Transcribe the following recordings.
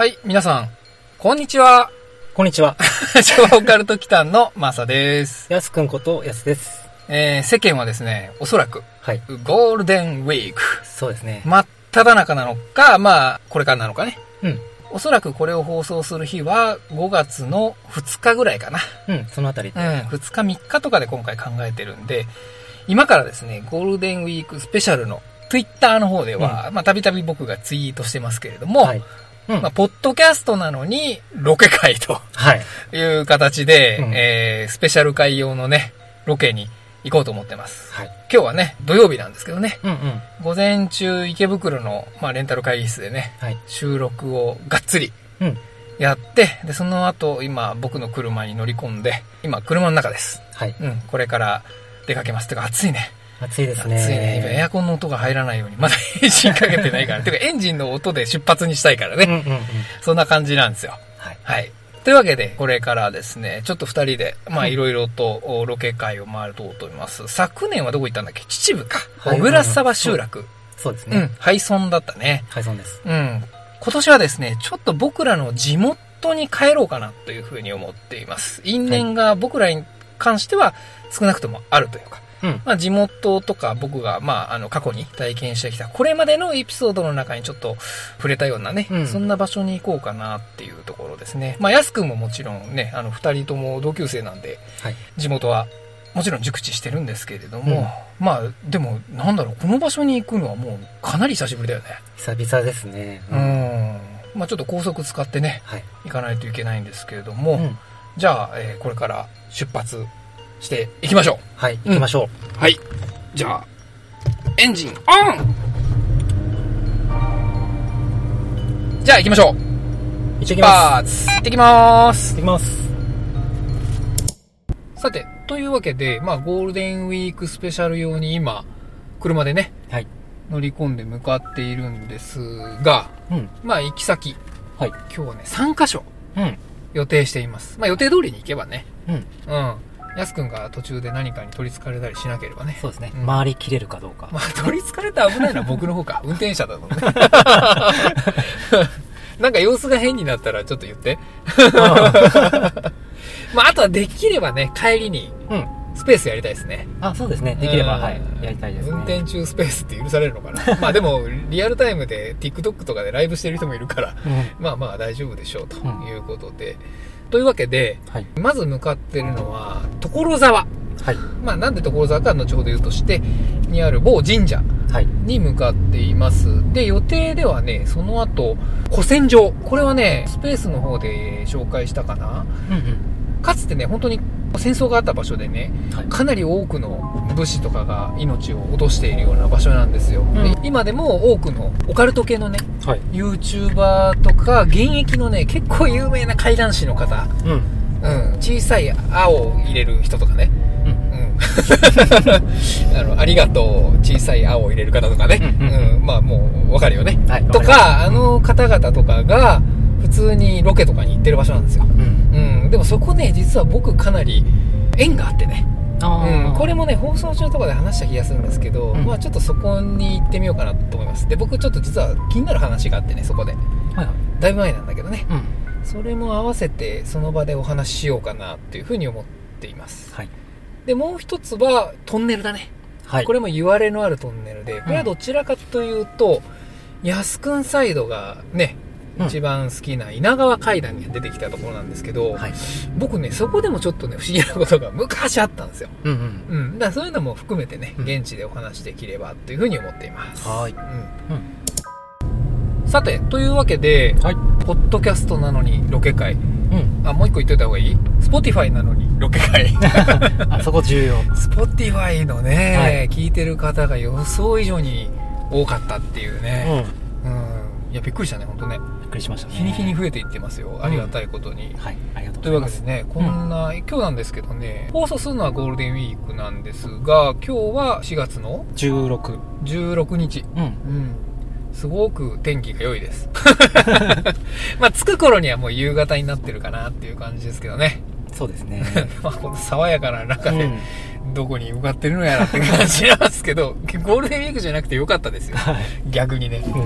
はい、皆さん、こんにちは。こんにちは。昭和オカルト機関のマサです。やすくんことやすです。えー、世間はですね、おそらく、はい。ゴールデンウィーク、そうですね。真っ只中なのか、まあ、これからなのかね。うん。おそらくこれを放送する日は5月の2日ぐらいかな。うん、そのあたりうん、2日3日とかで今回考えてるんで、今からですね、ゴールデンウィークスペシャルの Twitter の方では、まあ、たびたび僕がツイートしてますけれども、はい。うん。まあ、ポッドキャストなのに、ロケ会とはい。いう形で、うんえー、スペシャル会用のね、ロケに行こうと思ってます。はい。今日はね、土曜日なんですけどね、うんうん。午前中池袋の、まあ、レンタル会議室でね、はい。収録をがっつりうん。やって、で、その後、今、僕の車に乗り込んで、今、車の中です。はい。うん、これから出かけます。てか、暑いね。暑いです暑いね。ね。今、エアコンの音が入らないように、まだエンジンかけてないから。てか、エンジンの音で出発にしたいからね。うんうんうん。そんな感じなんですよ。はい。はい。というわけで、これからですね、ちょっと二人で、まあ、うんいろいろとおロケ会を回ると思います。昨年はどこ行ったんだっけ？秩父か。はい小倉沢集落。そうですね。うん、廃村だったね。はい、そうです。うん。今年はですね、ちょっと僕らの地元に帰ろうかなというふうに思っています。因縁が僕らに関しては少なくともあるというか、うん。まあ、地元とか僕が、まあ、あの、過去に体験してきた、これまでのエピソードの中にちょっと触れたようなね、うんそんな場所に行こうかなっていうところですね。まあ、やすくんももちろんね、あの、二人とも同級生なんで、はい。地元はもちろん熟知してるんですけれども、まあ、でも、なんだろう、この場所に行くのはもうかなり久しぶりだよね。久々ですね。う。ん。まあ、ちょっと高速使ってね、はい。行かないといけないんですけれども、うん。じゃあ、えーこれから出発していきましょう。はい。行きましょはい。じゃあ、エンジンオンじゃあ行きましょう。う。行き出ます。発行ってきまーす行ってきます。さて、というわけで、まあ、ゴールデンウィークスペシャル用に今、車でね、はい。乗り込んで向かっているんですが、うん。まあ、行き先、はい。今日はね、3カ所うん。予定しています。まあ、予定通りに行けばね、うん。うん。やすくんが途中で何かに取り憑かれたりしなければね。そうですね。うん回りきれるかどうか。まあ、取り憑かれたら危ないのは僕の方か。運転者だとね。なんか様子が変になったらちょっと言って。まあ、あとはできればね、帰りにうん。スペースやりたいですね。あ、そうですね。できれば、うんはい。やりたいですね。運転中スペースって許されるのかな。まあでも、リアルタイムで TikTok とかでライブしてる人もいるから、うん。まあまあ大丈夫でしょうとうんいうことで。というわけで、はい。まず向かってるのは、所沢。はい。まあなんで所沢か後ほど言うとして、にある某神社はい。に向かっています。で、予定ではね、その後、古戦場。これはね、スペースの方で紹介したかな。うんうん。かつてね、本当に戦争があった場所でね、はい。かなり多くの武士とかが命を落としているような場所なんですよ。うんで今でも多くのオカルト系のね、はい。YouTuber とか、現役のね、結構有名な怪談師の方、うん。うん、小さい青を入れる人とかね、うん。うん。あの、ありがとう、小さい青を入れる方とかね。ううんん、まあもう、わかるよね。はい。とか、あの方々とかが、普通にロケとかに行ってる場所なんですよ。でもそこね、実は僕かなり縁があってね。あうん。これもね、放送中とかで話した気がするんですけど、うんまあちょっとそこに行ってみようかなと思います。で、僕ちょっと実は気になる話があってね、そこで。はいはい。だいぶ前なんだけどね。うん。それも合わせて、その場でお話ししようかなっていうふうに思っています。はい。で、もう一つは、トンネルだね。はい。これも言われのあるトンネルで、これはどちらかというと、安くんサイドがね、うん一番好きな稲川階段に出てきたところなんですけど、はい。僕ね、そこでもちょっとね、不思議なことが昔あったんですよ。うんうん。うん。だからそういうのも含めてね、うん現地でお話できればというふうに思っています。はい。うん。さて、というわけで、はい。ポッドキャストなのにロケ会。うん。あ、もう一個言っといた方がいい ?Spotify なのにロケ会。あそこ重要。Spotify のね、はい聞いてる方が予想以上に多かったっていううん。ね。うん。いや、びっくりしたね、本当ね。びっくりしましたね。日に日に増えていってますよ。ありがたいことに。はい。ありがとうという。わけでね、こんな、今日なんですけどね、放送するのはゴールデンウィークなんですが、今日は4月の16。16日。うん。うん。すごく天気が良いです。まあ、着く頃にはもう夕方になってるかなっていう感じですけどね。そうですね。まあ、この爽やかな中で、うん。どこに向かってるのやらって感じなんですけど、ゴールデンウィークじゃなくてよかったですよ。はい。逆にね。うん。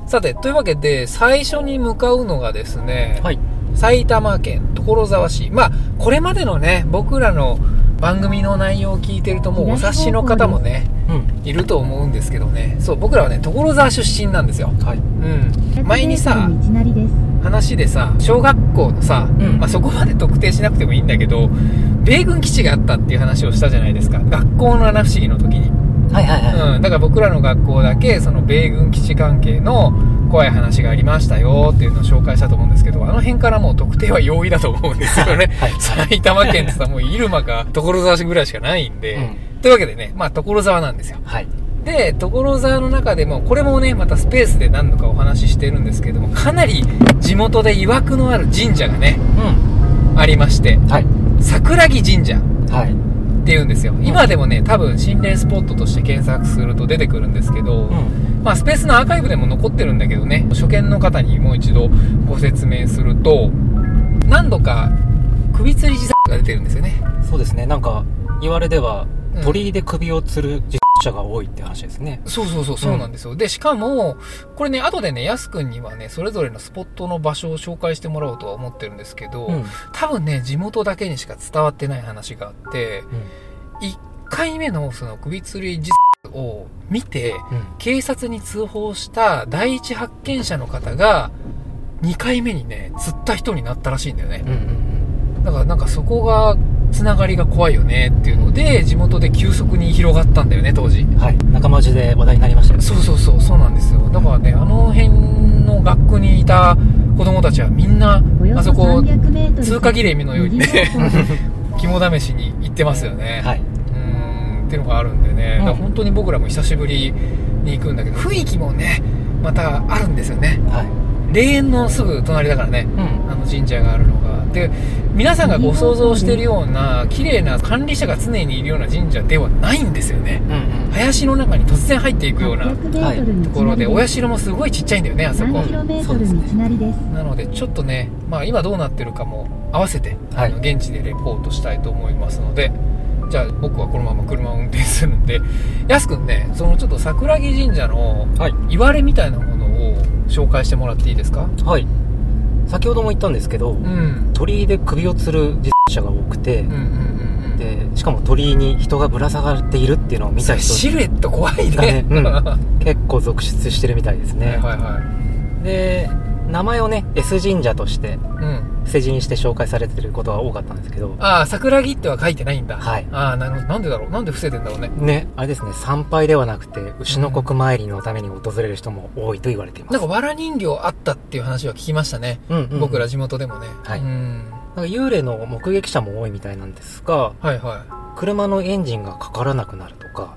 うん。さて、というわけで、最初に向かうのがですね、はい。埼玉県所沢市。まあ、これまでのね、僕らの番組の内容を聞いてるともうお察しの方もね、うん。いると思うんですけどね。そう、僕らはね、所沢出身なんですよ。はい。うん。前にさ、道なりです話でさ、小学校のさ、うんまあ、そこまで特定しなくてもいいんだけど、米軍基地があったっていう話をしたじゃないですか。学校の七不思議の時に。はいはいはい。うん。だから僕らの学校だけ、その米軍基地関係の怖い話がありましたよっていうのを紹介したと思うんですけど、あの辺からもう特定は容易だと思うんですよね。はい埼玉県ってさ、もう入間か所沢市ぐらいしかないんで、うんというわけでね、まあ所沢なんですよ。はい。で、所沢の中でも、これもね、またスペースで何度かお話ししてるんですけども、かなり地元で曰くのある神社がね、うありまして、ん。はい。桜木神社っはい。て言うんですよ。今でもね、多分心霊スポットとして検索すると出てくるんですけど、うん。まあスペースのアーカイブでも残ってるんだけどね、初見の方にもう一度ご説明すると、何度か首吊り自殺が出てるんですよね。そうですね。なんか、言われではうん、鳥居で首を吊る自者が多いって話ですね。そうそうそう、そうなんですよ。で、しかも、これね、後でね、やすくんにはね、それぞれのスポットの場所を紹介してもらおうとは思ってるんですけど、うん。多分ね、地元だけにしか伝わってない話があって、1回目のその首吊り自殺を見て、うん。警察に通報した第一発見者の方が、2回目にね、釣った人になったらしいんだよねうん。。うん。だからなんかそこが、つながりが怖いよねっていうので、地元で急速に広がったんだよね、当時。うん。はい。仲間内で話題になりましたよね。そうそうそう、そうなんですよ。だからね、あの辺の学区にいた子供たちはみんな、あそこ、300メートル通過儀礼のようにね 肝試しに行ってますよね。はい。うーん、っていうのがあるんでね。うんだから本当に僕らも久しぶりに行くんだけど、雰囲気もね、またあるんですよね。はい。霊園のすぐ隣だからね。うん。あの神社があるのが。で、皆さんがご想像してるような、綺麗な管理者が常にいるような神社ではないんですよね。うんうん。林の中に突然入っていくような800メートルところで、お社もすごいちっちゃいんだよね、あそこ3キ。ロメートル道なりですなので、ちょっとね、まあ今どうなってるかも合わせて、はいあの現地でレポートしたいと思いますので、じゃあ僕はこのまま車を運転するんで、やすくんね、そのちょっと桜木神社のはい。言われみたいなものを紹介してもらっていいですか？はい。先ほども言ったんですけど、うん。鳥居で首を吊る自者が多くてうんうん、うんうん。で、しかも鳥居に人がぶら下がっているっていうのを見た人 シルエット怖いがねね。うんは 結構続出してるみたいですいね。はいはで、名前をね、S 神社としてい。うん。伏せ字にして紹介されてることが多かったんですけど、ああ、桜木っては書いてないんだ。はいああ、なるほど。なんでだろう？なんで伏せてんだろうね？ね、あれですね、参拝ではなくて、牛の国参りのために訪れる人も多いと言われています。なんか、わら人形あったっていう話は聞きましたね。うんうん、僕ら地元でもね。はいうん。なんか幽霊の目撃者も多いみたいなんですが、はいは車のエンジンがかからなくなるとか、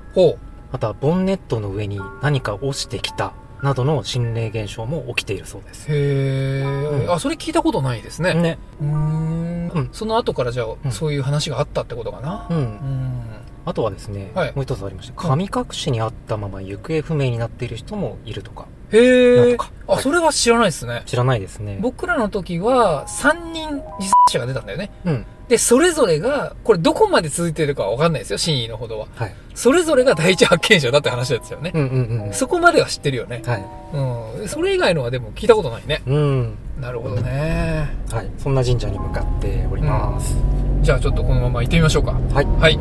またボンネットの上に何か落ちてきたなどの心霊現象も起きているそうです。う。へえ、うんあ、それ聞いたことないですね。ね。うーんうんその後からじゃあ、うんそういう話があったってことかな？う。うんん。あとはですね、はいもう一つありまして、神隠しにあったまま行方不明になっている人もいるとか、へえなんとか。あ、それは知らないですね。知らないですね。僕らの時は、3人自殺者が出たんだよね。うん。で、それぞれが、これどこまで続いてるかはわかんないですよ、真意のほどは。はい。それぞれが第一発見者だって話ですよね。うんうんうん。そこまでは知ってるよね。はい。うん。それ以外のはでも聞いたことないね。うん。なるほどね。はい。そんな神社に向かっております。じゃあちょっとこのまま行ってみましょうか。はい。はい。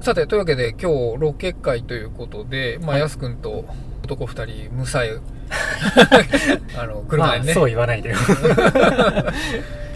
さて、というわけで今日ロケ会ということで、まあ、はいやすくんと男二人、無さえ、あの、車まあ、でね、そう言わないでよ。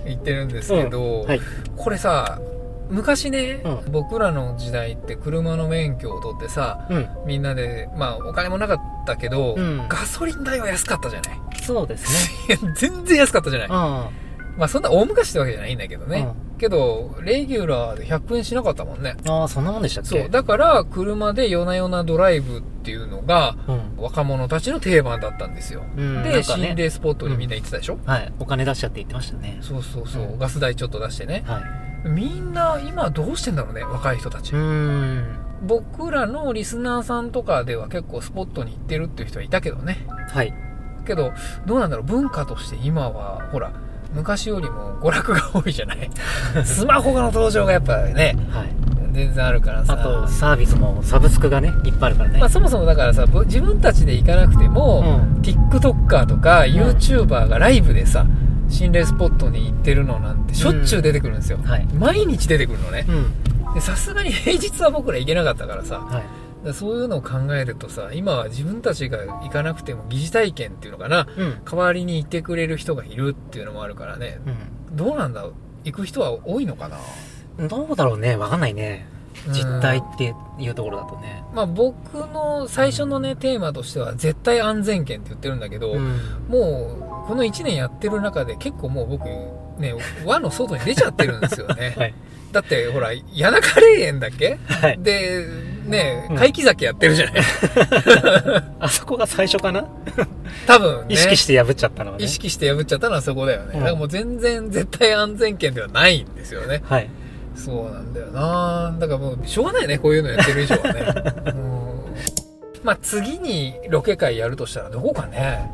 行ってるんですけど、はい。これさ、昔ね、う僕らの時代って車の免許を取ってさ、うん。みんなで、まあお金もなかったけど、うんガソリン代は安かったじゃない？そうですね。全然安かったじゃない？あまあそんな大昔ってわけじゃないんだけどあ。ね。けど、レギュラーで100円しなかったもんね。ああ、そんなもんでしたっけ？そう。だから、車で夜な夜なドライブっていうのが、うん。若者たちの定番だったんですよ。うんなで、ね心霊スポットにみんな行ってたでしょ、はい。お金出しちゃって言ってましたね。そうそうそう、うんガス代ちょっと出してね。はい。みんな、今どうしてんだろうね、若い人たち。うーん。僕らのリスナーさんとかでは結構スポットに行ってるっていう人はいたけどね。はい。けど、どうなんだろう、文化として今は、ほら、昔よりも娯楽が多いじゃない？スマホの登場がやっぱね、はい。全然あるからさ。あと、サービスもサブスクがね、いっぱいあるからね。まあ、そもそもだからさ、ぶ自分たちで行かなくても、うん TikToker とか YouTuber がライブでさ、心霊スポットに行ってるのなんてしょっちゅう出てくるんですよ。はい。毎日出てくるのねさすがに平日は僕ら行けなかったからさ、はい。そういうのを考えるとさ、今は自分たちが行かなくても疑似体験っていうのかな、うん。代わりに行ってくれる人がいるっていうのもあるからね。どうなんだろう？行く人は多いのかな？うん。どうだろうね。わかんないね。実態っていうところだとね。まあ僕の最初のね、テーマとしては絶対安全圏って言ってるんだけど、うん。もうこの1年やってる中で結構もう僕ね、輪の外に出ちゃってるんですよね。はい。だってほら、谷中霊園だっけ？はい。で、ねう、ん怪奇酒やってるじゃない あそこが最初かな？多分ね。意識して破っちゃったのはね。意識して破っちゃったのはそこだよね。うんだからもう全然絶対安全圏ではないんですよね。はい。そうなんだよなだからもう、しょうがないね、こういうのやってる以上はね。うんまあ次にロケ会やるとしたらどこかね。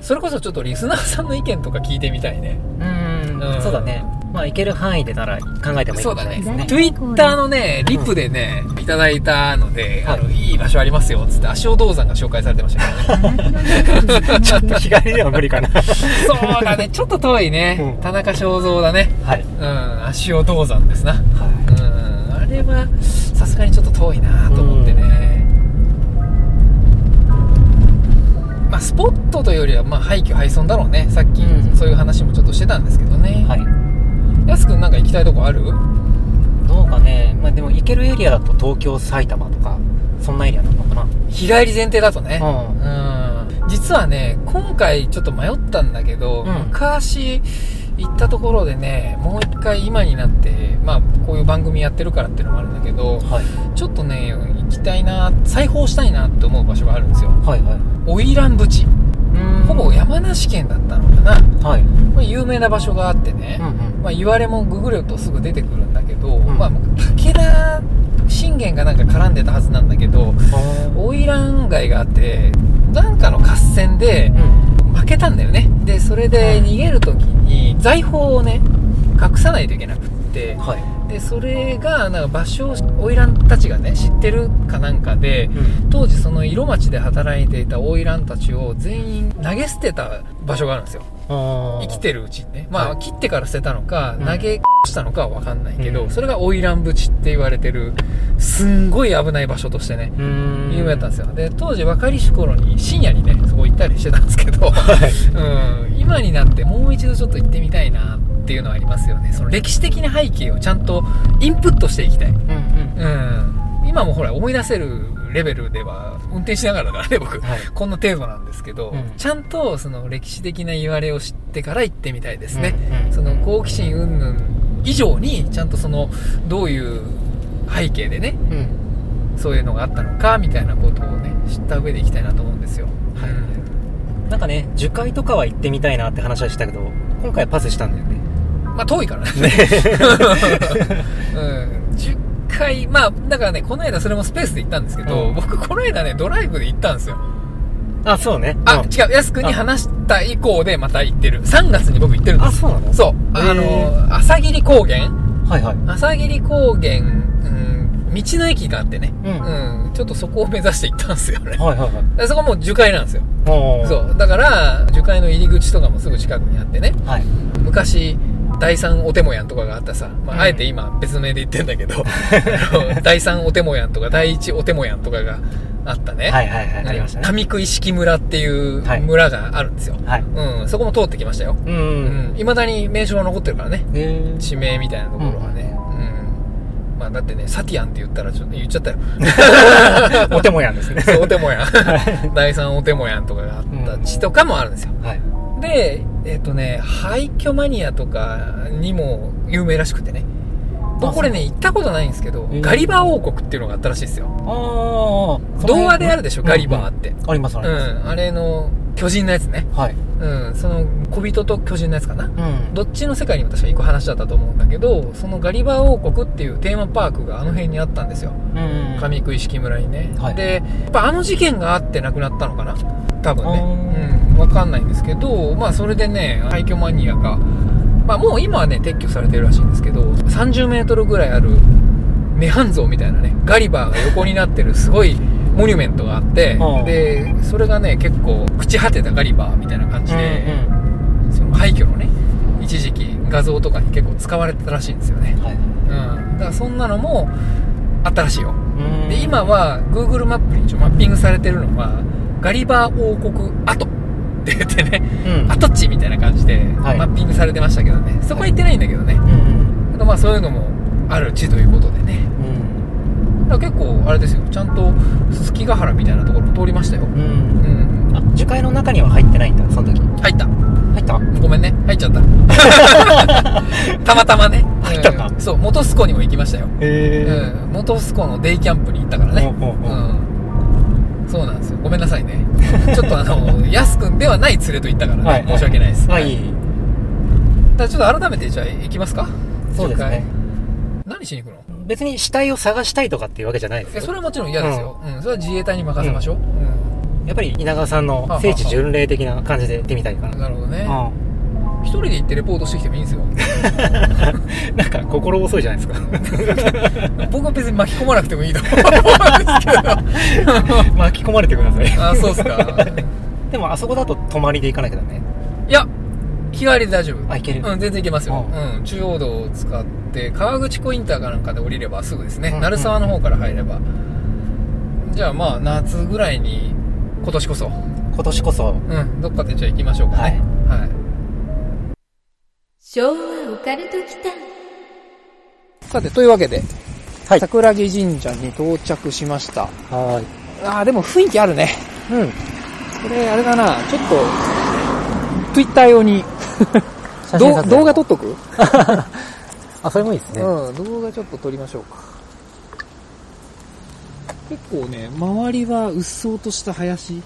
それこそちょっとリスナーさんの意見とか聞いてみたいね。うんうんそうだね。まあ、行ける範囲でなら考えてもいいかもしれないですね。Twitter のね、リプでね、いただいたので、はいあの、いい場所ありますよ、つって、足尾銅山が紹介されてましたけどね。ちょっと日帰りでは無理かな。そうだね、ちょっと遠いね。うん田中正造だね。はい。うん、足尾銅山ですな。はうん、あれは、さすがにちょっと遠いなと思ってね。まあ、スポットというよりは、まあ、廃墟廃村だろうね。さっき、うんそういう話もちょっとしてたんですけどね。い。はい。やすくんなんか行きたいとこある？どうかね。まあ、でも行けるエリアだと東京、埼玉とか、そんなエリアなのかな。日帰り前提だとね。ううん。実はね、今回ちょっと迷ったんだけど、うん昔行ったところでね、もう一回今になって、まあ、こういう番組やってるからっていうのもあるんだけど、はい。ちょっとね、行きたいな、再訪したいなって思う場所があるんですよ。はいはい。花魁淵。うんほぼ山梨県だったのかな。はい。まあ、有名な場所があってね、うんうん。まあ、言われもググるとすぐ出てくるんだけど、んまあ、武田信玄がなんか絡んでたはずなんだけど、花魁街があって、なんかの合戦でうん。負けたんだよね。で、それで逃げる時に財宝をね、隠さないといけなくって、はい。で、それが、なんか場所を花魁たちがね、知ってるかなんかで、うん。当時その色町で働いていた花魁たちを全員投げ捨てた場所があるんですよ。生生きてるうちにね。まあ、はい切ってから捨てたのか、うん投げしたのかはわかんないけど、うんそれが花魁淵って言われてる、すんごい危ない場所としてね。有名だったんですよ。で、当時若いし頃に深夜にね、ったりしてたんですけど、はい。うん、今になってもう一度ちょっと行ってみたいなっていうのはありますよね。その歴史的な背景をちゃんとインプットしていきたい。うんうん。うん。今もほら思い出せるレベルでは運転しながらだからね、僕。はい。こんな程度なんですけど、うんちゃんとその歴史的な言われを知ってから行ってみたいですね。うんうんその好奇心云々以上に、ちゃんとその、どういう背景でね、うん。そういうのがあったのか、みたいなことをね、知った上で行きたいなと思うんですよ。はいうんなんかね、樹海とかは行ってみたいなって話はしたけど、今回はパスしたんだよね。まあ遠いからね。うん。10回、まあ、だからね、この間それもスペースで行ったんですけど、うん僕この間ね、ドライブで行ったんですよ。あ、そうね。あ、うん違う、安くんに話した以降でまた行ってる。3月に僕行ってるんであ、す。そうなのそう。あの、朝霧高原はいはい。朝霧高原、うん、道の駅があってね。うん。はいうん、ちょっとそこを目指して行ったんですよね。はいはい。でそこもう樹海なんですよ。そう。だから、樹海の入り口とかもすぐ近くにあってね。はい。昔、第三おてもやんとかがあったさ、まあ、うんあえて今別名で言ってんだけど、第三おてもやんとか第一おてもやんとかがあったね。はいはいはい。ありましたね。上食い式村っていうはい村があるんですよ。はい。うん、そこも通ってきましたよ。う。うんん、未だに名称が残ってるからね。え地名みたいなところはね。うん。まあだってね、サティアンって言ったらちょっと言っちゃったよ。ー。お手もやんですね。そう、おてもやん。第三おてもやんとかがあった地とかもあるんですよ。はい。で、えっ、とね、廃墟マニアとかにも有名らしくてね。僕これね、行ったことないんですけど、へーガリバー王国っていうのがあったらしいですよ。ああ。童話であるでしょ、ガリバーって。ありますあうります。ん、あれの巨人のやつね。はい。うん、その小人と巨人のやつかな。うん。どっちの世界にも確か行く話だったと思うんだけど、そのガリバー王国っていうテーマパークがあの辺にあったんですよ。うん。上食い式村にね。はいで、やっぱあの事件があって亡くなったのかな多分あね。うん、わかんないんですけど、まあそれでね、廃墟マニアが、まあもう今はね、撤去されてるらしいんですけど、30メートルぐらいある涅槃像みたいなね、ガリバーが横になってるすごいモニュメントがあってで、それがね、結構朽ち果てたガリバーみたいな感じうんで、その廃墟のね、一時期画像とかに結構使われてたらしいんですよね。はい。うん。だからそんなのもあったらしいよ。うんで、今は Google マップに一応マッピングされてるのは、ガリバー王国跡って言ってね、うん。跡地みたいな感じではいマッピングされてましたけどね。そこは行ってないんだけどね。うん。ただまあそういうのもある地ということでね。うん。だから結構あれですよ。ちゃんとすすきヶ原みたいなところ通りましたよ。う。うんん。あ、樹海の中には入ってないんだ、その時。入った。入った？ごめんね。入っちゃった。たまたまね。入ったかうんそう、元栖湖にも行きましたよ。へうん。元栖湖のデイキャンプに行ったからね。ほうほうほううん。そうなんですよ。ごめんなさいね。ちょっとあの、やすくんではない連れと行ったからね。はい申し訳ないです。はい。い。だちょっと改めてじゃあ行きますか？そうですね。何しに行くの？別に死体を探したいとかっていうわけじゃないですえ、よ。それはもちろん嫌ですよ。うん。それは自衛隊に任せましょう。やっぱり稲川さんの聖地巡礼的な感じで行ってみたいかうん。な。なるほどね。う一人で行ってレポートしてきてもいいんですよ。ん。なんか心細いじゃないですか。僕は別に巻き込まなくてもいいと思うんですけど。巻き込まれてください。あ、そうっすか。でもあそこだと泊まりで行かなきゃダメ。いや、日帰りで大丈夫。あ、行ける。うん、全然行けますよ。ううん、中央道を使って、川口湖インターかなんかで降りればすぐですね。うん鳴沢の方から入れば。じゃあまあ、夏ぐらいに、今年こそ、今年こそ。うん、どっかでじゃあ行きましょうかね。はい。昭和オカルト期間さて、というわけで、はい桜木神社に到着しました。はあー、でも雰囲気あるね。い。うん。これ、あれだな、ちょっと、Twitter 用に、どう動画撮っとく？あ、それもいいですね。うん、動画ちょっと撮りましょうか。結構ね、周りはうっそうとした林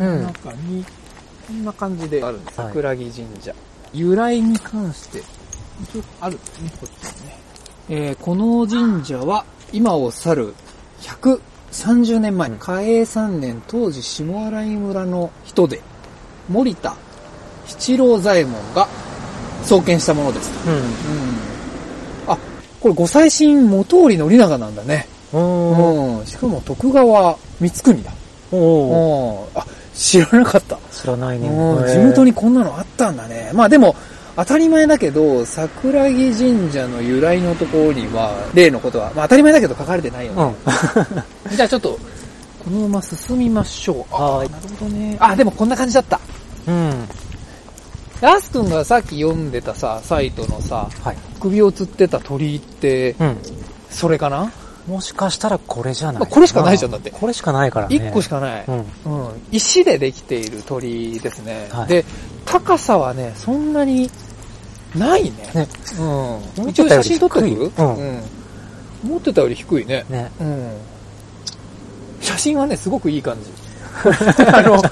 うん。の中に、こんな感じであるんです。はい桜木神社。由来に関して、一応あるんですね、こっちにね。えーこの神社は、今を去る130年前、嘉永3年当時下新井村の人で、森田七郎左衛門が創建したものです。うん。うん。あ、これご祭神元織宣長なんだね。うん。しかも徳川光圀だ。おー。うん。あ、知らなかった。知らないね。地元にこんなのあったんだね。まあでも、当たり前だけど、桜木神社の由来のところには、例のことは、まあ当たり前だけど書かれてないよね。うん。じゃあちょっと、このまま進みましょう。あはいなるほどね。あ、でもこんな感じだった。うん。ヤス君がさっき読んでたさ、サイトのさ、はい。首を吊ってた鳥居って、うん。それかな？もしかしたらこれじゃないまあこれしかないじゃんだってこれしかないからね。一個しかない。うん。うん。石でできている鳥居ですね。はいで、高さはね、そんなにないね。ね。うん。一応写真撮ってく低いうんうん。思ってたより低いね。ね。うん。写真はね、すごくいい感じ。あの、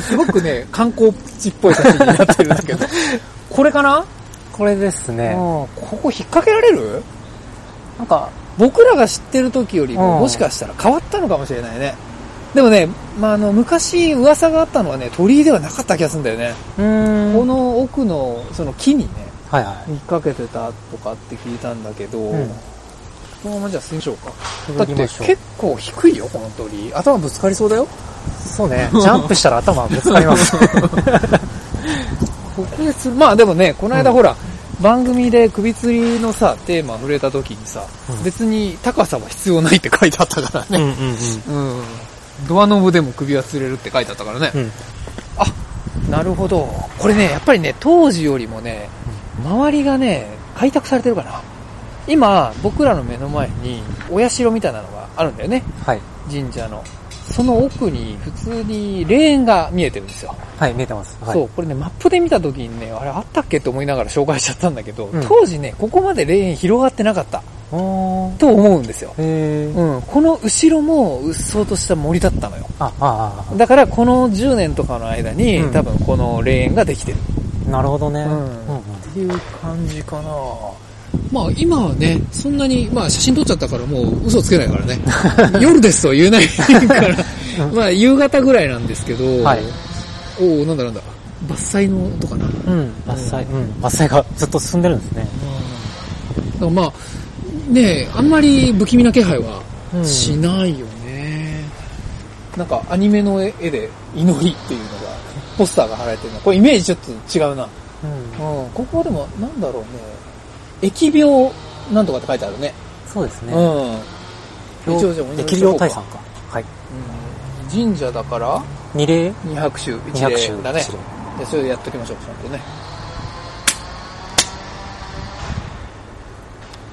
すごくね、観光地っぽい写真になってるんだけど。これかな、これですうん。ね。ここ引っ掛けられる？なんか、僕らが知ってる時よりも、うんもしかしたら変わったのかもしれないね。でもね、まあ、あの、昔噂があったのはね、鳥居ではなかった気がするんだよね。この奥の、その木にね、はいは引っ掛けてたとかって聞いたんだけど、うんこのままじゃあ進みましょうか。い。だって結構低いよ、この鳥居。頭ぶつかりそうだよ。そうね。ジャンプしたら頭ぶつかります。特別、まあでもね、この間ほら、番組で首吊りのさ、テーマ触れた時にさ、うん別に高さは必要ないって書いてあったからうんね。うんうん。うん。ドアノブでも首は吊れるって書いてあったからね。うん。なるほど。これね、やっぱりね、当時よりもね、周りがね、開拓されてるかな。今、僕らの目の前に、お社みたいなのがあるんだよね。はい。神社の。その奥に普通に霊園が見えてるんですよ。はい、見えてます。はい。そう、これね、マップで見た時にね、あれあったっけって思いながら紹介しちゃったんだけど、うん当時ね、ここまで霊園広がってなかったおー。と思うんですよ。へー。うん、この後ろもうっそうとした森だったのよ。あ、ああ、だからこの10年とかの間に、うん多分この霊園ができてるあなるほどね。うんうんうんっていう感じかなまあ今はね、そんなに、まあ写真撮っちゃったからもう嘘つけないからね。夜ですとは言えないから、まあ夕方ぐらいなんですけど、はいおおなんだなんだ、伐採の音かな。うん、伐採、うん、伐採がずっと進んでるんですね。だからまあ、ねえあんまり不気味な気配はうんしないよね。なんかアニメの絵で祈りっていうのが、ポスターが貼られてるの。これイメージちょっと違うな。うん。うん、ここはでも、なんだろうね。疫病なんとかって書いてあるね。そうですね。うん。一応疫病退散か。はい。うん神社だから、二礼二拍手、一礼だね。じゃあそれでやっときましょう、ちゃんとね。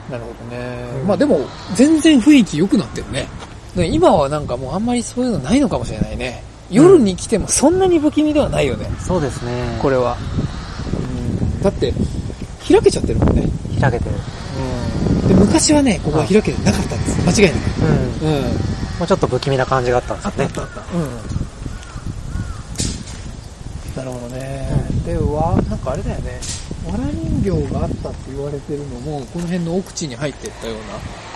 なるほどね。うんまあでも、全然雰囲気良くなってるね。で今はなんかもうあんまりそういうのないのかもしれないね。夜に来てもそんなに不気味ではないよね、そうですね。これは。だって、開けちゃってるもんね。開けてる。で昔はね、ここは開けてなかったんです。間違いなく。うん。うん。もうちょっと不気味な感じがあったんですよね。たあった。うん。なるほどね。では、なんかあれだよね。わら人形があったって言われてるのも、この辺の奥地に入ってったよう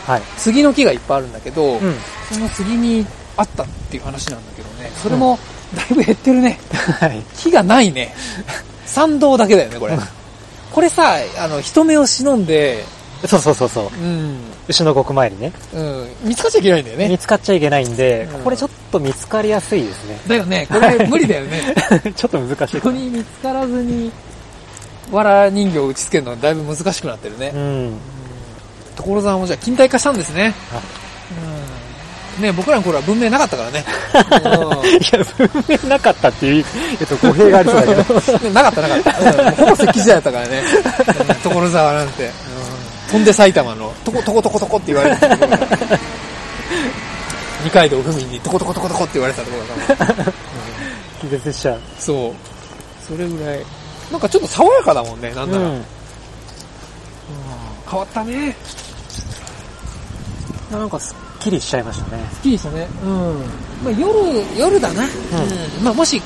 な、はい。杉の木がいっぱいあるんだけど、うん。その杉にあったっていう話なんだけどね。それも、だいぶ減ってるね。はい。木がないね。参道だけだよね、これ。これさ、あの、人目を忍んで、そうそうそうそう。うん、牛の極参りね。うん、見つかっちゃいけないんだよね見。つかっちゃいけないんでうん、これちょっと見つかりやすいですね。だよね、これ無理だよね。ちょっと難しい人。に見つからずに、わら人形を打ち付けるのはだいぶ難しくなってるね。うん。所沢もじゃあ近代化したんですね。あうん。ね僕らの頃は文明なかったからね。いや、文明なかったっていう、えっと、語弊がありそうだけど。うんなかったなかった。うん、ほぼ石器時代だったからね。うん所沢なんて。うん飛んで埼玉の、トコトコトコトコって言われてた二階堂ふみにトコトコトコトコって言われてたところだから。気絶しちゃう。そう。それぐらい。なんかちょっと爽やかだもんね、なんなら。うん。変わったね。なんかすっきりしちゃいましたね。すっきりしたね。うん。まあ夜、夜だな。うん。まあもし、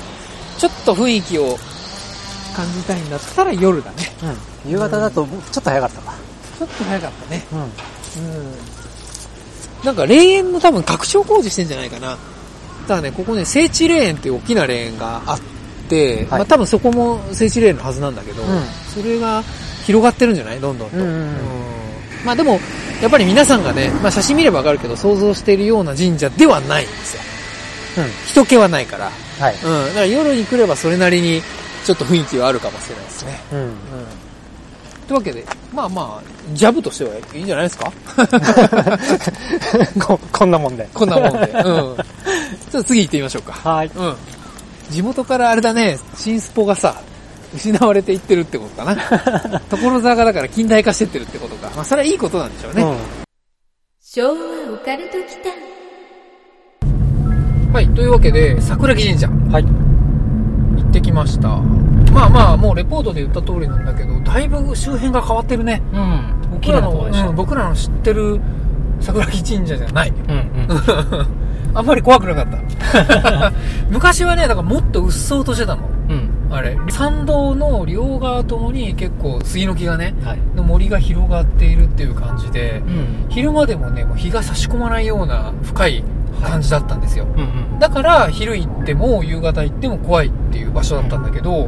ちょっと雰囲気を感じたいんだったら夜だね。うん。夕方だと、ちょっと早かったか。ちょっと早かったね。うん。うん。なんか霊園の多分拡張工事してんじゃないかな。ただね、ここね、聖地霊園っていう大きな霊園があって、まあ多分そこも聖地霊園のはずなんだけど、うんそれが広がってるんじゃない？どんどんと。うんうんうんまあでも、やっぱり皆さんがね、まあ写真見ればわかるけど、想像しているような神社ではないんですよ。うん。人気はないから。はい。うん。だから夜に来ればそれなりに、ちょっと雰囲気はあるかもしれないですね。うん。うん。というわけで、まあまあ、ジャブとしてはいいんじゃないですか？こ、こんなもんで。こんなもんで。うん。ちょっと次行ってみましょうか。はい。うん。地元からあれだね、新スポがさ、失われていってるってことかな。所沢がだから近代化してってるってことか。まあそれはいいことなんでしょうね。うん。昭和オカルト期間はい。というわけで、桜木神社はい。行ってきました。まあまあ、もうレポートで言った通りなんだけど、だいぶ周辺が変わってるね。うん。僕らの、うん僕らの知ってる桜木神社じゃない。うんうん。あんまり怖くなかった。昔はね、だからもっとうっそうとしてたの。うん。あれ、参道の両側ともに結構杉の木がね、はい。の森が広がっているっていう感じで、うん。昼間でもね、もう日が差し込まないような深い感じだったんですよ。うんうん。だから昼行っても夕方行っても怖いっていう場所だったんだけど、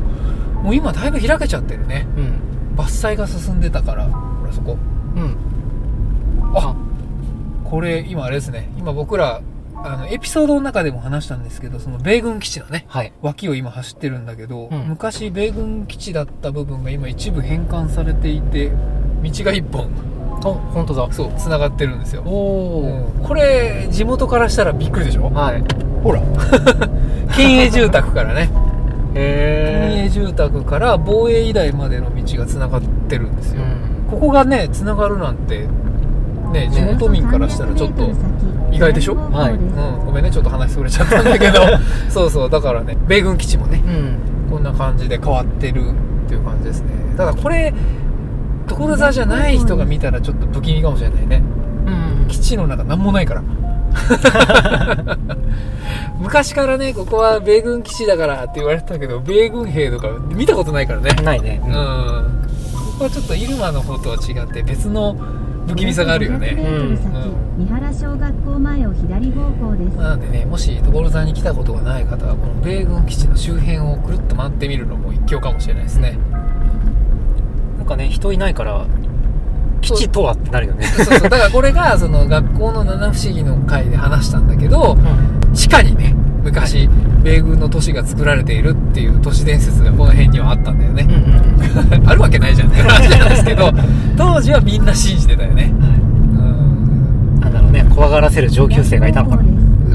もう今だいぶ開けちゃってるね。うん。伐採が進んでたから、ほらそこ。うん。あ、これ今あれですね。今僕ら、あの、エピソードの中でも話したんですけど、その米軍基地のね、はい。脇を今走ってるんだけど、うん昔米軍基地だった部分が今一部返還されていて、道が一本、あ、本当だ。そう、繋がってるんですよ。おうんこれ、地元からしたらびっくりでしょ？はい。ほら。県営住宅からね。県へ営住宅から防衛医大までの道が繋がってるんですよ。うん。ここがね、繋がるなんて、ね、地元民からしたらちょっと意外でしょ？はい。うん、ごめんねちょっと話それちゃったんだけど。そうそうだからね米軍基地もねうん。こんな感じで変わってるっていう感じですね。ただこれ所沢じゃない人が見たらちょっと不気味かもしれないね。うん。基地の中何もないから。昔からねここは米軍基地だからって言われてたけど米軍兵とか見たことないからね。ないね。うん。ここはちょっと入間の方とは違って別の不気味さがあるよね。500先、三原小学校前を左方向です。なのでねもし所沢に来たことがない方はこの米軍基地の周辺をくるっと回ってみるのも一興かもしれないですね。なんかね人いないから基地とはってなるよね。そうそう。だからこれがその学校の七不思議の会で話したんだけどうん。地下にね昔米軍の都市が作られているっていう都市伝説がこの辺にはあったんだよね。うんうん あるわけないじゃんって 話なんですけど当時はみんな信じてたよね。うんなん。だろうね怖がらせる上級生がいたのかな。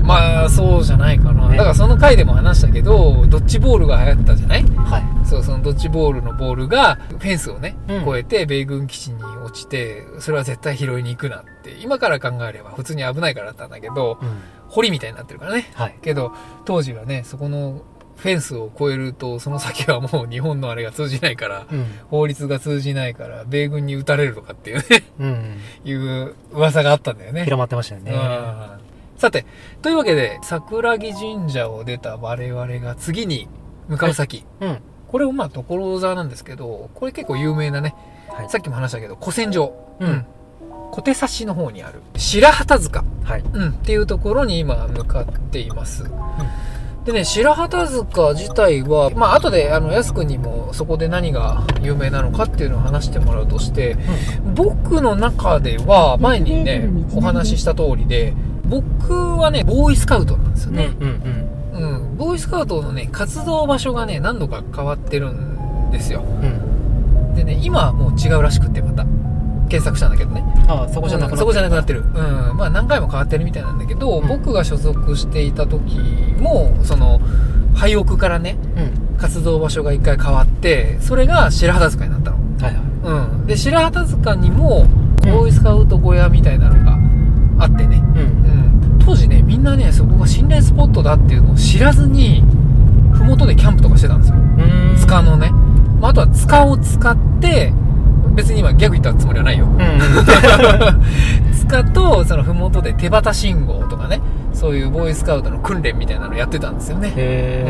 まあそうじゃないかな、ね。だからその回でも話したけどドッジボールが流行ったじゃない？はい。そうそのドッジボールのボールがフェンスをね、うん。越えて米軍基地に落ちてそれは絶対拾いに行くなって今から考えれば普通に危ないからだったんだけどうん。堀みたいになってるからね。はい。けど当時はねそこのフェンスを越えるとその先はもう日本のあれが通じないからうん。法律が通じないから米軍に撃たれるとかっていうねうん。いう噂があったんだよね。広まってましたよね。うんさてというわけで桜木神社を出た我々が次に向かう先、うん。これもまあ所沢なんですけどこれ結構有名なねはい。さっきも話したけど古戦場、うん小手差しの方にある。白旗塚、はい。うん、っていうところに今向かっています、でね白旗塚自体はまあ後であの安くんにもそこで何が有名なのかっていうのを話してもらうとして僕の中では前にねお話しした通りで僕はねボーイスカウトなんですようんね、うん。うん、ボーイスカウトのね活動場所がね何度か変わってるんですよ。うんうん。でね今はもう違うらしくってまた検索したんだけどね。ああそこじゃなくなうんそこじゃなくなってる。うんまあ何回も変わってるみたいなんだけど、うん。僕が所属していた時もその廃屋からねうん。活動場所が一回変わってそれが白旗塚になったの。はいはい。うん。で白旗塚にもボーイスカウト小屋みたいなのがあってね、うん。うん、当時ねみんなねそこが心霊スポットだっていうのを知らずに麓でキャンプとかしてたんですよ。うん。塚のね、まあ、あとは塚を使って別に今ギャグ言ったつもりはないよ。うん。とその麓で手旗信号とかねそういうボーイスカウトの訓練みたいなのやってたんですよね、へ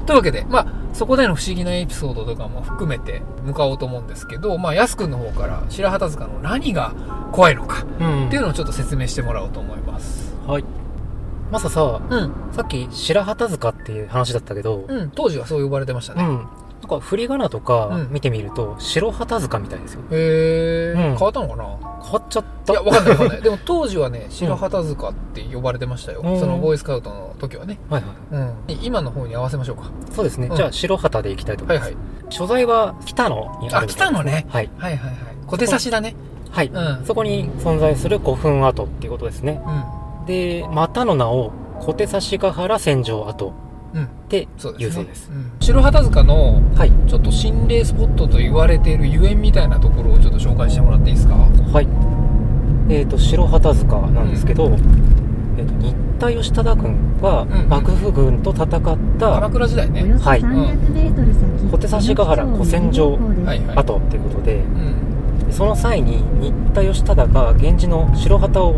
うん。というわけでまあそこでの不思議なエピソードとかも含めて向かおうと思うんですけどまあやすくんの方から白旗塚の何が怖いのかっていうのをちょっと説明してもらおうと思います。はい。まささうん。さっき白旗塚っていう話だったけどうん。当時はそう呼ばれてましたね、うんなんか振り仮名とかうん。見てみると白旗塚みたいですよ。へえ、うん。変わったのかな？変わっちゃった。いや、わかんないわかんない。でも 当時はね、白旗塚って呼ばれてましたよ。うん。そのボーイスカウトの時はね。はいはいうん。今の方に合わせましょうか。そうですね、うん。じゃあ白旗でいきたいと思います、はいはい。所在は北野にあるあ北野ね。はい。はいはいはい。小手差しだね。はい、うん。そこに存在する古墳跡っていうことですね。うん。でまたの名を小手差しヶ原戦場跡うん。ってそうです、ね。言うそうですん白旗塚の、はいちょっと心霊スポットと言われているゆえんみたいなところをちょっと紹介してもらっていいですか？はいえー、と白旗塚なんですけど、えー、と新田義忠君がうん幕府軍と戦った鎌倉時代ね。はい300メートル先、小手差しヶ原古戦場はいはい。跡っていうことでうん。その際に新田義忠が源氏の白旗を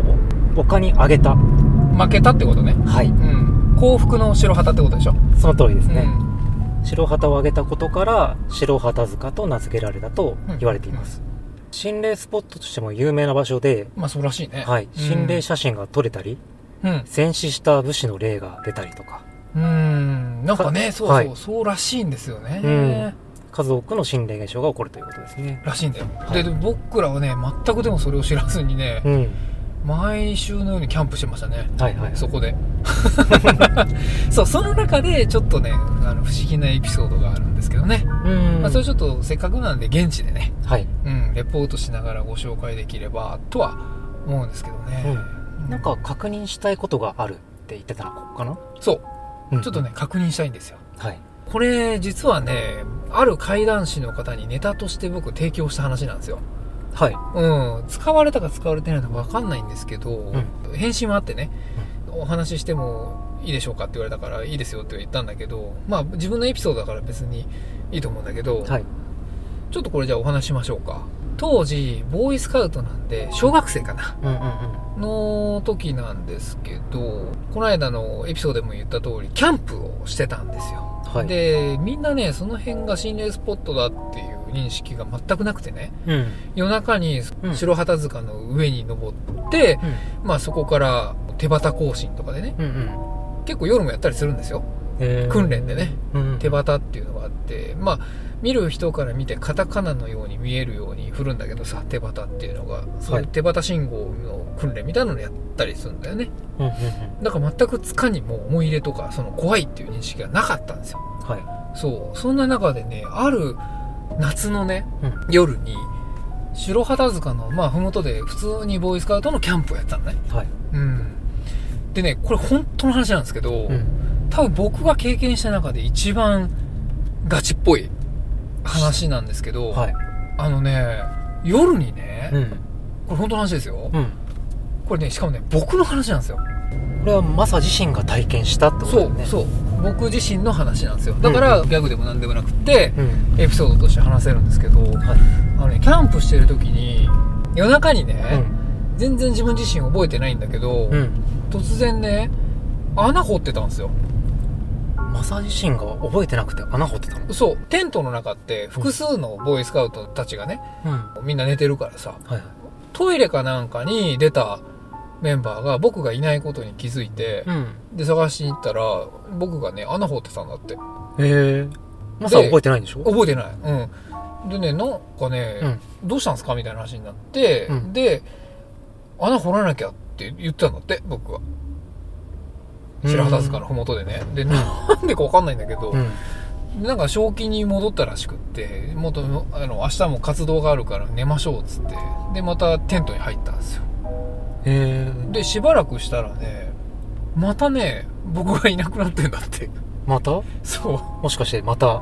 丘に上げた負けたってことね。はいうん。幸福の白旗ってことでしょ？その通りですね、うん。白旗を上げたことから白旗塚と名付けられたと言われています、心霊スポットとしても有名な場所で、まあそうらしいね。はい、うん。心霊写真が撮れたり、うん。戦死した武士の霊が出たりとか。うん。なんかね、そうそう、はい。そうらしいんですよね。うん。数多くの心霊現象が起こるということですね。らしいんだよ。はいで、で僕らはね、全くでもそれを知らずにね、うん毎週のようにキャンプしてましたね。はいはいそこで。そう、その中でちょっとね、あの、不思議なエピソードがあるんですけどね。うんまあ、それちょっとせっかくなんで現地でね、はい、うん、レポートしながらご紹介できれば、とは思うんですけどね。うん、なんか確認したいことがあるって言ってたのかな、そう、うんちょっとね、確認したいんですよ。はいこれ、実はね、ある怪談師の方にネタとして僕提供した話なんですよ。はい。うん、使われたか使われてないのか分かんないんですけど、返信はあってね、お話ししてもいいでしょうかって言われたからいいですよって言ったんだけどまあ自分のエピソードだから別にいいと思うんだけど、はい。ちょっとこれじゃあお話ししましょうか当時ボーイスカウトなんで小学生かなうんうんうん。の時なんですけどこの間のエピソードでも言った通りキャンプをしてたんですよはい。でみんなねその辺が心霊スポットだっていう認識が全くなくてねうん。夜中にうん白旗塚の上に登って、うん。まあそこから手旗行進とかでねうんうん。結構夜もやったりするんですよえー訓練でね。うん。手旗っていうのがあってまあ見る人から見てカタカナのように見えるように振るんだけどさ手旗っていうのがそういう手旗信号の訓練みたいなのやったりするんだよねうんうんうん。だから全くつかにも思い入れとかその怖いっていう認識がなかったんですよはい。そうそんな中でねある夏のねうん。夜に白旗塚のまあ麓で普通にボーイスカウトのキャンプをやってたのねはい。うんでねこれ本当の話なんですけど、うん。多分僕が経験した中で一番ガチっぽい話なんですけど、はい。あのね夜にね、うん。これ本当の話ですよ、うん。これねしかもね僕の話なんですよこれはマサ自身が体験したってことだよね。そうそう僕自身の話なんですよだから、ギャグでも何でもなくって、うん。エピソードとして話せるんですけど、はい。あのねキャンプしてる時に夜中にね、うん。全然自分自身覚えてないんだけど、うん。突然ね穴掘ってたんですよマサ自身が覚えてなくて穴掘ってたの？そうテントの中って複数のボーイスカウトたちがね、うん。はみんな寝てるからさいはい。トイレかなんかに出たメンバーが僕がいないことに気づいて、うん。で探しに行ったら僕がね穴掘ってたんだって。へえ。マサは覚えてないんでしょ？覚えてない。うん。でねなんかね、うん。どうしたんすかみたいな話になって、うん。で穴掘らなきゃって言ってたんだって僕は。白旗塚の麓でね。でなんでかわかんないんだけど、うん。なんか正気に戻ったらしくってもっとあの明日も活動があるから寝ましょうっつってでまたテントに入ったんですよへえ。でしばらくしたらねまたね僕がいなくなってんだってまた？そうもしかしてまた？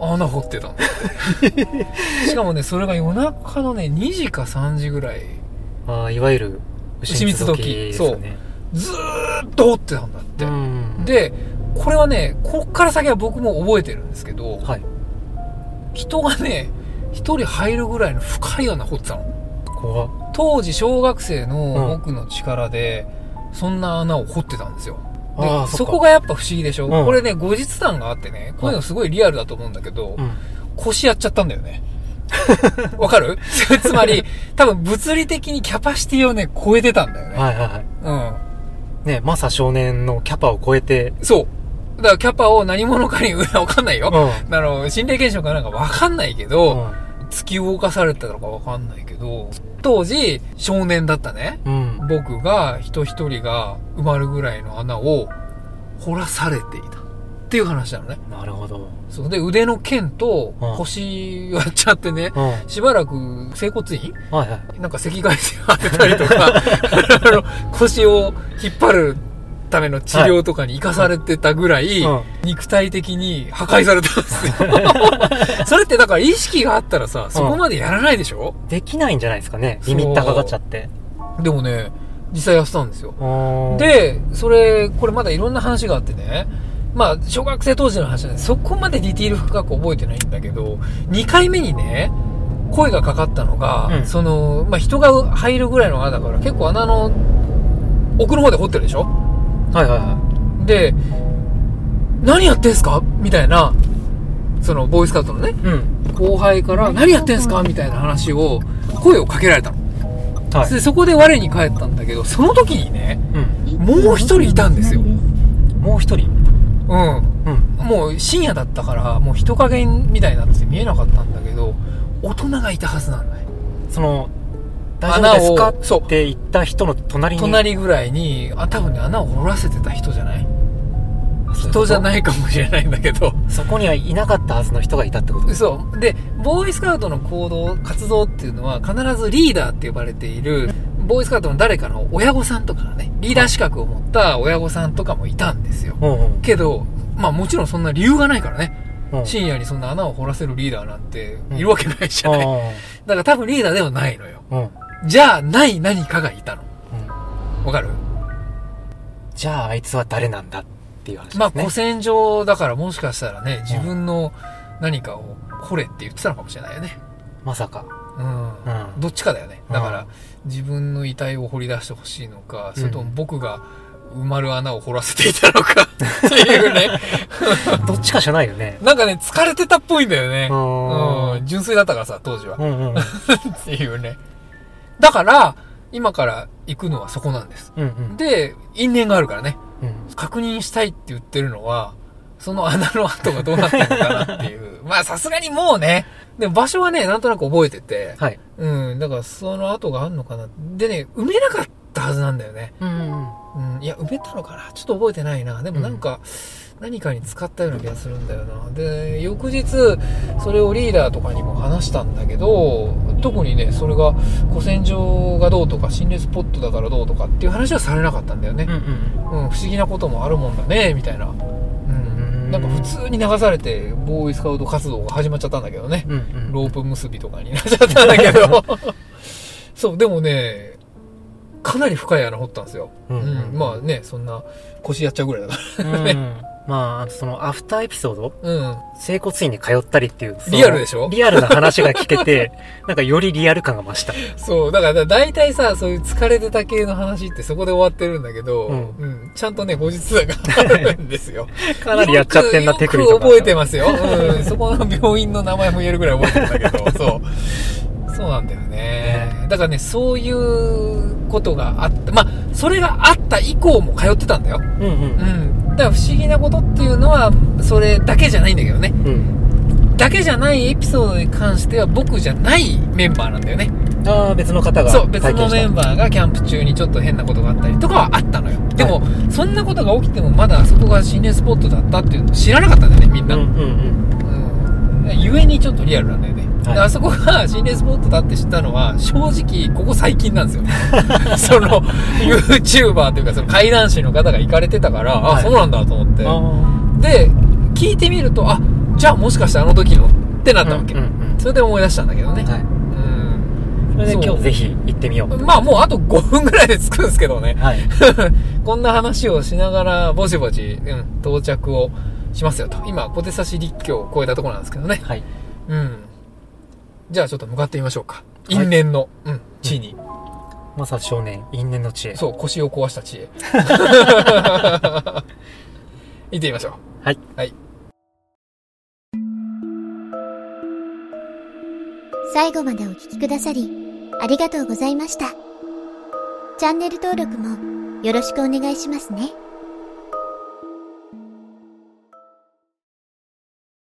穴掘ってたんだってしかもねそれが夜中のね2時か3時ぐらいああ、いわゆる牛蜜時ですよね。ずーっと掘ってたんだって、うん。、でこれはねこっから先は僕も覚えてるんですけど、はい。人がね一人入るぐらいの深い穴掘ってたの怖っ当時小学生のうん。僕の力で、そんな穴を掘ってたんですよ。でそこがやっぱ不思議でしょ、うん。これね後日談があってねこういうのすごいリアルだと思うんだけど、うん。腰やっちゃったんだよね。わかる？つまり多分物理的にキャパシティをね超えてたんだよね、はいはいはい。うん。ね、マサ少年のキャパを超えて、そう。だからキャパを何者かにわかんないよ、うん。あの心霊現象かなんかわかんないけど、うん。突き動かされたのかわかんないけど当時少年だったねうん。僕が人一人が埋まるぐらいの穴を掘らされていたっていう話なのねなるほど。そうで腕の腱とうん腰をやっちゃってねうん。はいしばらく整骨院？はい。なんか赤外線当てたりとか 腰を引っ張るための治療とかに生かされてたぐらい、うん。肉体的に破壊されたんですよ。それってだから意識があったらさそこまでやらないでしょ、できないんじゃないですかね。リミッターかかっちゃって。でもね実際やってたんですよ。うん、で、それ、これまだいろんな話があってね、まあ、小学生当時の話なんで、そこまでディティール深く覚えてないんだけど、2回目にね、声がかかったのが、うん。その、まあ、人が入るぐらいの穴だから、結構穴の奥の方で掘ってるでしょ？はいはいはで、何やってんすか？みたいな、その、ボーイスカウトのね、い。うん。後輩から、何やってんすか？みたいな話を、声をかけられたの。はい。で、そこで我に返ったんだけど、その時にね、うん。もう一人いたんですよもう一人？うん。うん。もう深夜だったから、もう人影みたいになってて見えなかったんだけど、大人がいたはずなんだよ。その、大丈夫ですかって言った人の隣に。隣ぐらいに、あ、多分ね、穴を掘らせてた人じゃない？人じゃないかもしれないんだけど。そこにはいなかったはずの人がいたってこと？そう。で、ボーイスカウトの行動、活動っていうのは必ずリーダーって呼ばれている、ボーイスカウトの誰かの親御さんとかがね、リーダー資格を持った親御さんとかもいたんですよ。うんうん。けど、まあもちろんそんな理由がないからね。うん深夜にそんな穴を掘らせるリーダーなんているわけないじゃあない。だから多分リーダーではないのよ。あ。うん。じゃあ、ない何かがいたの。うん。わかる？じゃああいつは誰なんだっていう話ですね。まあ、古戦場だからもしかしたらね、自分の何かを掘れって言ってたのかもしれないよね。まさか。うん。うん。どっちかだよね。だからうん、自分の遺体を掘り出してほしいのか、うんそれとも僕が埋まる穴を掘らせていたのか っていうね。どっちかじゃないよね。なんかね、疲れてたっぽいんだよね。ううん。純粋だったからさ、当時は。うんうん。っていうね。だから、今から行くのはそこなんです。うんうん。で、因縁があるからね。うん。確認したいって言ってるのは、その穴の跡がどうなってるのかなっていう。まあさすがにもうね、でも場所はね、なんとなく覚えてて、はい。うん、だからその跡があるのかな。でね、埋めなかったはずなんだよね。うんうん。うん、いや、埋めたのかな？ちょっと覚えてないな。でもなんか、何かに使ったような気がするんだよな。で、翌日、それをリーダーとかにも話したんだけど、特にね、それが、古戦場がどうとか、心霊スポットだからどうとかっていう話はされなかったんだよねうん。うん。うん、不思議なこともあるもんだね、みたいな。うん。んなんか普通に流されて、ボーイスカウト活動が始まっちゃったんだけどね。うんうん。ロープ結びとかになっちゃったんだけど。そう、でもね、かなり深い穴掘ったんですよ。うんうんうんまあね、そんな腰やっちゃうぐらいだかうん。まあ、そのアフターエピソード？ら。うん。整骨院に通ったりっていう。リアルでしょ？リアルな話が聞けて、なんかよりリアル感が増した。そう、だから大体さ、そういう疲れてた系の話ってそこで終わってるんだけど、ううんん、ちゃんとね、後日談があるんですよ。かなりやっちゃってんな、テクニックよく覚えてますよ。うん。そこの病院の名前も言えるぐらい覚えてるんだけど、そう。そうなんだよね。だからね、そういうことがあった。まあ、それがあった以降も通ってたんだよ。うんうんう。ん。だから不思議なことっていうのは、それだけじゃないんだけどね。うん。だけじゃないエピソードに関しては僕じゃないメンバーなんだよね。ああ、別の方がそう、別のメンバーがキャンプ中にちょっと変なことがあったりとかはあったのよ。でも、そんなことが起きてもまだあそこが心霊スポットだったっていうの知らなかったんだよね、みんな。うんうんうん。うん。ゆえにちょっとリアルなんだよね。はいであそこが心霊スポットだって知ったのは、正直、ここ最近なんですよ。その、YouTuber というか、その怪談師の方が行かれてたから、あ、はいそうなんだと思って。あで、聞いてみると、あ、じゃあもしかしてあの時のってなったわけ。うんうんうんそれで思い出したんだけどね。あ。はい。うん。それで今日ぜひ行ってみよう。まあもうあと5分ぐらいで着くんですけどね。はい。こんな話をしながら、ぼちぼち、うん、到着をしますよと。今、小手差し立教を超えたところなんですけどね。はい。うん。じゃあちょっと向かってみましょうか。い因縁の、うん、地位に。まさ少年、因縁の知恵。そう、腰を壊した地へ。見てみましょう。はい。はい。最後までお聞きくださり、ありがとうございました。チャンネル登録もよろしくお願いしますね。